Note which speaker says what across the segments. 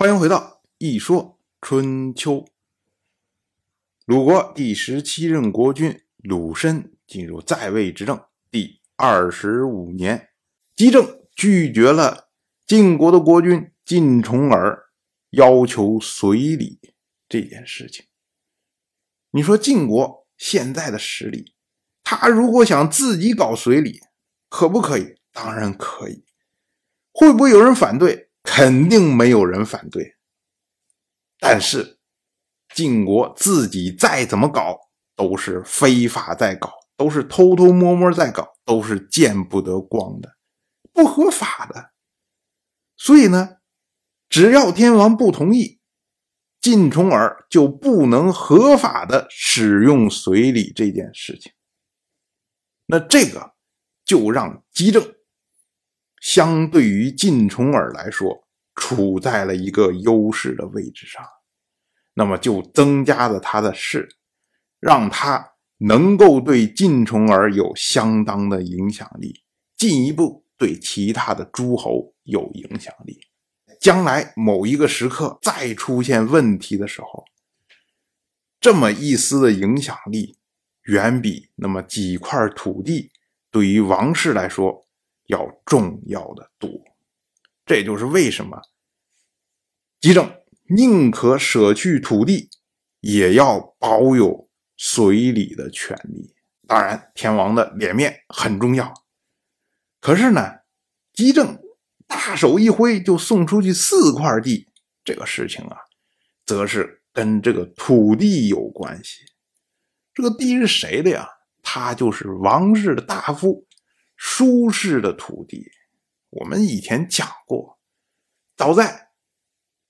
Speaker 1: 欢迎回到《一说春秋》。鲁国第十七任国君鲁申进入在位执政第二十五年，姬政拒绝了晋国的国君晋重耳要求随礼这件事情。你说晋国现在的实力，他如果想自己搞随礼，可不可以？当然可以。会不会有人反对？肯定没有人反对。但是晋国自己再怎么搞，都是非法在搞，都是偷偷摸摸在搞，都是见不得光的，不合法的。所以呢，只要天王不同意，晋重耳就不能合法的使用随礼这件事情。那这个就让姬政相对于晋重耳来说，处在了一个优势的位置上，那么就增加了他的势，让他能够对晋重耳有相当的影响力，进一步对其他的诸侯有影响力。将来某一个时刻再出现问题的时候，这么一丝的影响力，远比那么几块土地对于王室来说。要重要的多，这就是为什么姬政宁可舍去土地，也要保有随礼的权利。当然，天王的脸面很重要。可是呢，姬政大手一挥就送出去四块地，这个事情啊，则是跟这个土地有关系。这个地是谁的呀？他就是王室的大夫。舒氏的土地，我们以前讲过，早在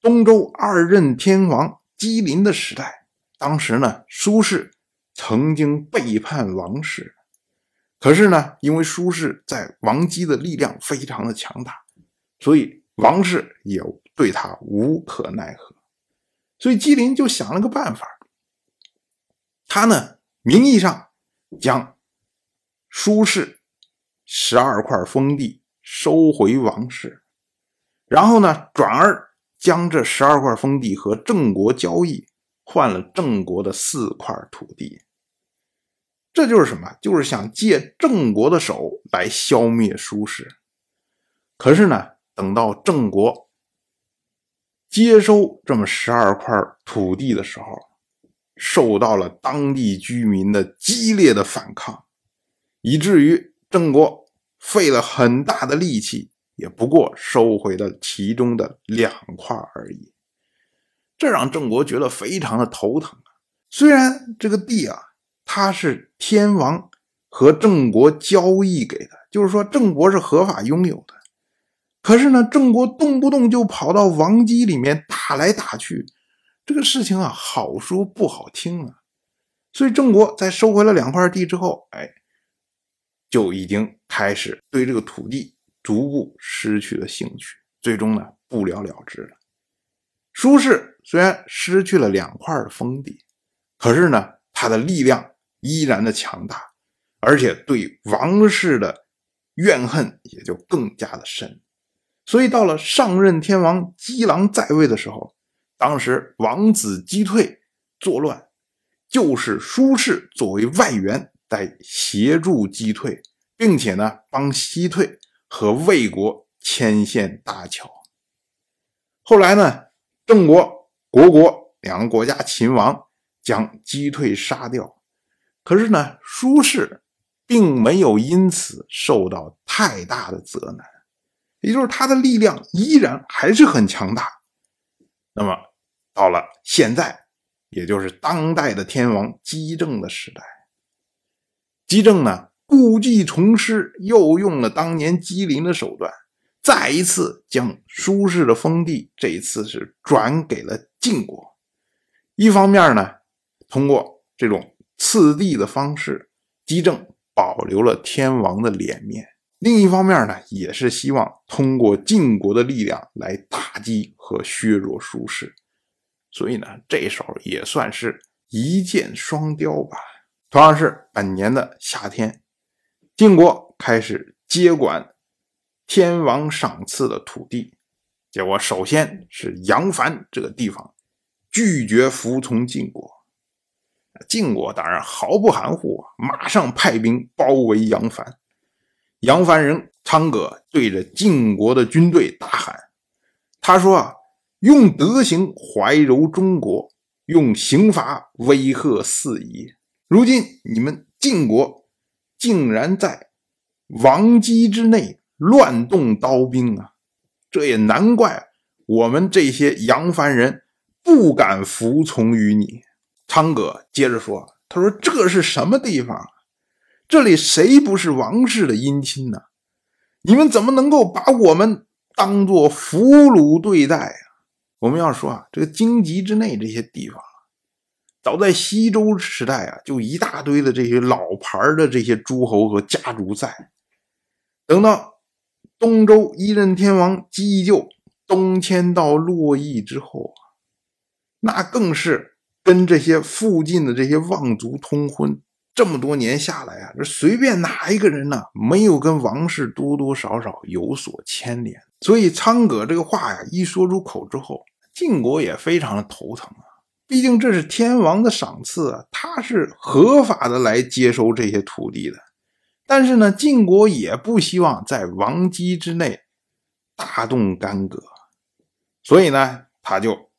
Speaker 1: 东周二任天王姬林的时代，当时呢，苏氏曾经背叛王室，可是呢，因为苏氏在王姬的力量非常的强大，所以王室也对他无可奈何，所以姬林就想了个办法，他呢，名义上将苏氏。十二块封地收回王室，然后呢，转而将这十二块封地和郑国交易，换了郑国的四块土地。这就是什么？就是想借郑国的手来消灭舒氏。可是呢，等到郑国接收这么十二块土地的时候，受到了当地居民的激烈的反抗，以至于。郑国费了很大的力气，也不过收回了其中的两块而已，这让郑国觉得非常的头疼啊！虽然这个地啊，它是天王和郑国交易给的，就是说郑国是合法拥有的，可是呢，郑国动不动就跑到王姬里面打来打去，这个事情啊，好说不好听啊！所以郑国在收回了两块地之后，哎。就已经开始对这个土地逐步失去了兴趣，最终呢不了了之了。舒氏虽然失去了两块封地，可是呢他的力量依然的强大，而且对王室的怨恨也就更加的深。所以到了上任天王姬郎在位的时候，当时王子击退作乱，就是舒氏作为外援。在协助击退，并且呢，帮西退和魏国牵线搭桥。后来呢，郑国、国国两个国家秦王将击退杀掉。可是呢，舒氏并没有因此受到太大的责难，也就是他的力量依然还是很强大。那么到了现在，也就是当代的天王姬政的时代。姬政呢，故技重施，又用了当年姬陵的手段，再一次将舒氏的封地，这一次是转给了晋国。一方面呢，通过这种赐地的方式，姬政保留了天王的脸面；另一方面呢，也是希望通过晋国的力量来打击和削弱舒氏。所以呢，这手也算是一箭双雕吧。同样是本年的夏天，晋国开始接管天王赏赐的土地，结果首先是杨凡这个地方拒绝服从晋国，晋国当然毫不含糊，马上派兵包围杨凡。杨凡人昌葛对着晋国的军队大喊：“他说啊，用德行怀柔中国，用刑罚威吓四夷。如今你们晋国竟然在王畿之内乱动刀兵啊！这也难怪我们这些杨凡人不敢服从于你。”昌葛接着说：“他说这是什么地方？这里谁不是王室的姻亲呢？你们怎么能够把我们当做俘虏对待啊？我们要说啊，这个荆棘之内这些地方，早在西周时代啊，就一大堆的这些老牌的这些诸侯和家族在。等到东周一任天王姬就东迁到洛邑之后啊，那更是。跟这些附近的这些望族通婚，这么多年下来啊，这随便哪一个人呢，没有跟王室多多少少有所牵连？所以仓葛这个话呀，一说出口之后，晋国也非常的头疼啊。毕竟这是天王的赏赐啊，他是合法的来接收这些土地的。但是呢，晋国也不希望在王畿之内大动干戈，所以呢，他就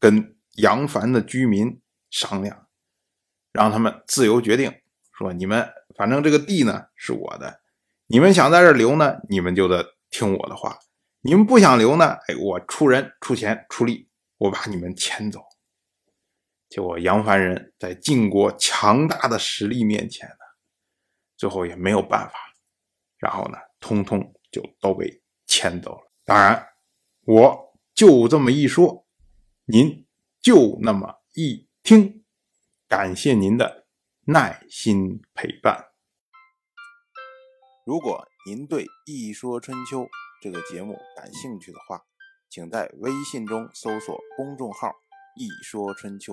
Speaker 1: 跟。杨凡的居民商量，让他们自由决定，说你们反正这个地呢是我的，你们想在这留呢，你们就得听我的话；你们不想留呢，哎，我出人出钱出力，我把你们迁走。结果杨凡人在晋国强大的实力面前呢，最后也没有办法，然后呢，通通就都被迁走了。当然，我就这么一说，您。就那么一听，感谢您的耐心陪伴。如果您对《一说春秋》这个节目感兴趣的话，请在微信中搜索公众号“一说春秋”，